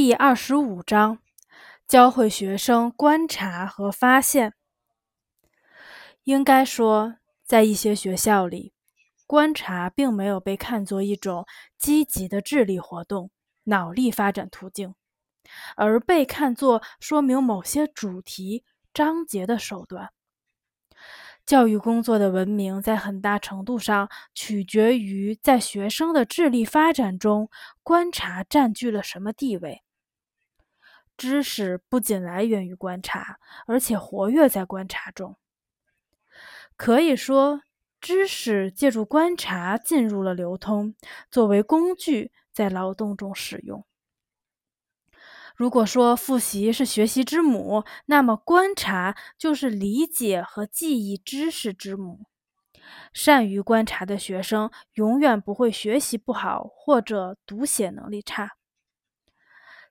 第二十五章：教会学生观察和发现。应该说，在一些学校里，观察并没有被看作一种积极的智力活动、脑力发展途径，而被看作说明某些主题章节的手段。教育工作的文明在很大程度上取决于在学生的智力发展中，观察占据了什么地位。知识不仅来源于观察，而且活跃在观察中。可以说，知识借助观察进入了流通，作为工具在劳动中使用。如果说复习是学习之母，那么观察就是理解和记忆知识之母。善于观察的学生永远不会学习不好或者读写能力差。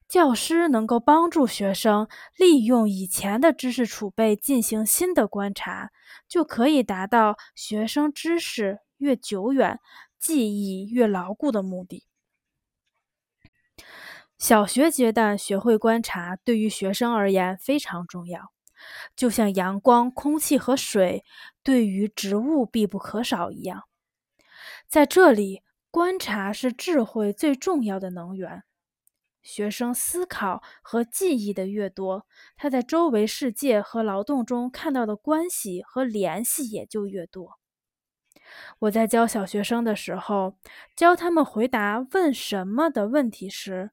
教师能够帮助学生利用以前的知识储备进行新的观察，就可以达到学生知识越久远、记忆越牢固的目的。小学阶段学会观察，对于学生而言非常重要，就像阳光、空气和水对于植物必不可少一样。在这里，观察是智慧最重要的能源。学生思考和记忆的越多，他在周围世界和劳动中看到的关系和联系也就越多。我在教小学生的时候，教他们回答“问什么”的问题时，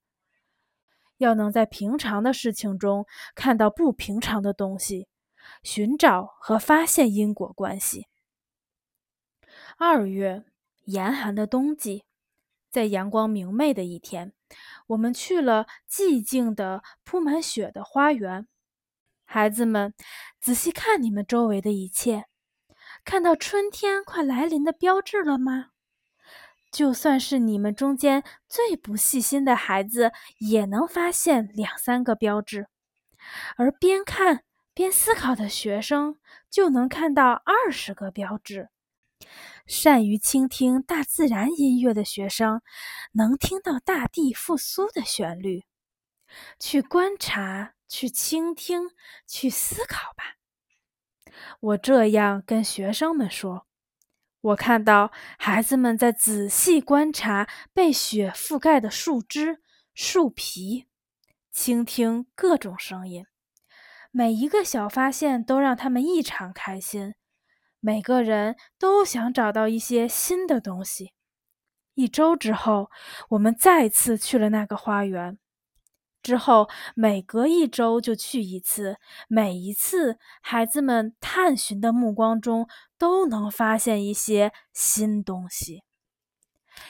要能在平常的事情中看到不平常的东西，寻找和发现因果关系。二月，严寒的冬季，在阳光明媚的一天。我们去了寂静的、铺满雪的花园。孩子们，仔细看你们周围的一切，看到春天快来临的标志了吗？就算是你们中间最不细心的孩子，也能发现两三个标志；而边看边思考的学生，就能看到二十个标志。善于倾听大自然音乐的学生，能听到大地复苏的旋律。去观察，去倾听，去思考吧。我这样跟学生们说。我看到孩子们在仔细观察被雪覆盖的树枝、树皮，倾听各种声音。每一个小发现都让他们异常开心。每个人都想找到一些新的东西。一周之后，我们再次去了那个花园。之后，每隔一周就去一次。每一次，孩子们探寻的目光中都能发现一些新东西。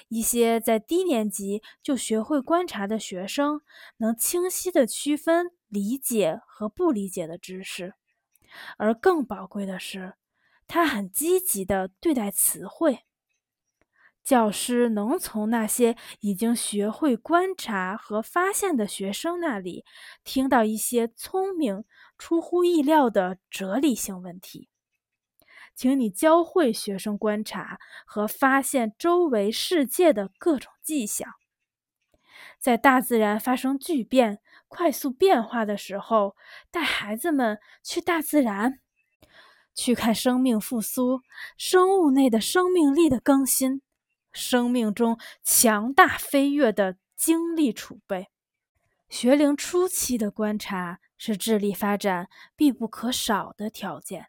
一些在低年级就学会观察的学生，能清晰地区分理解和不理解的知识。而更宝贵的是，他很积极地对待词汇。教师能从那些已经学会观察和发现的学生那里，听到一些聪明、出乎意料的哲理性问题。请你教会学生观察和发现周围世界的各种迹象。在大自然发生巨变、快速变化的时候，带孩子们去大自然。去看生命复苏，生物内的生命力的更新，生命中强大飞跃的精力储备。学龄初期的观察是智力发展必不可少的条件。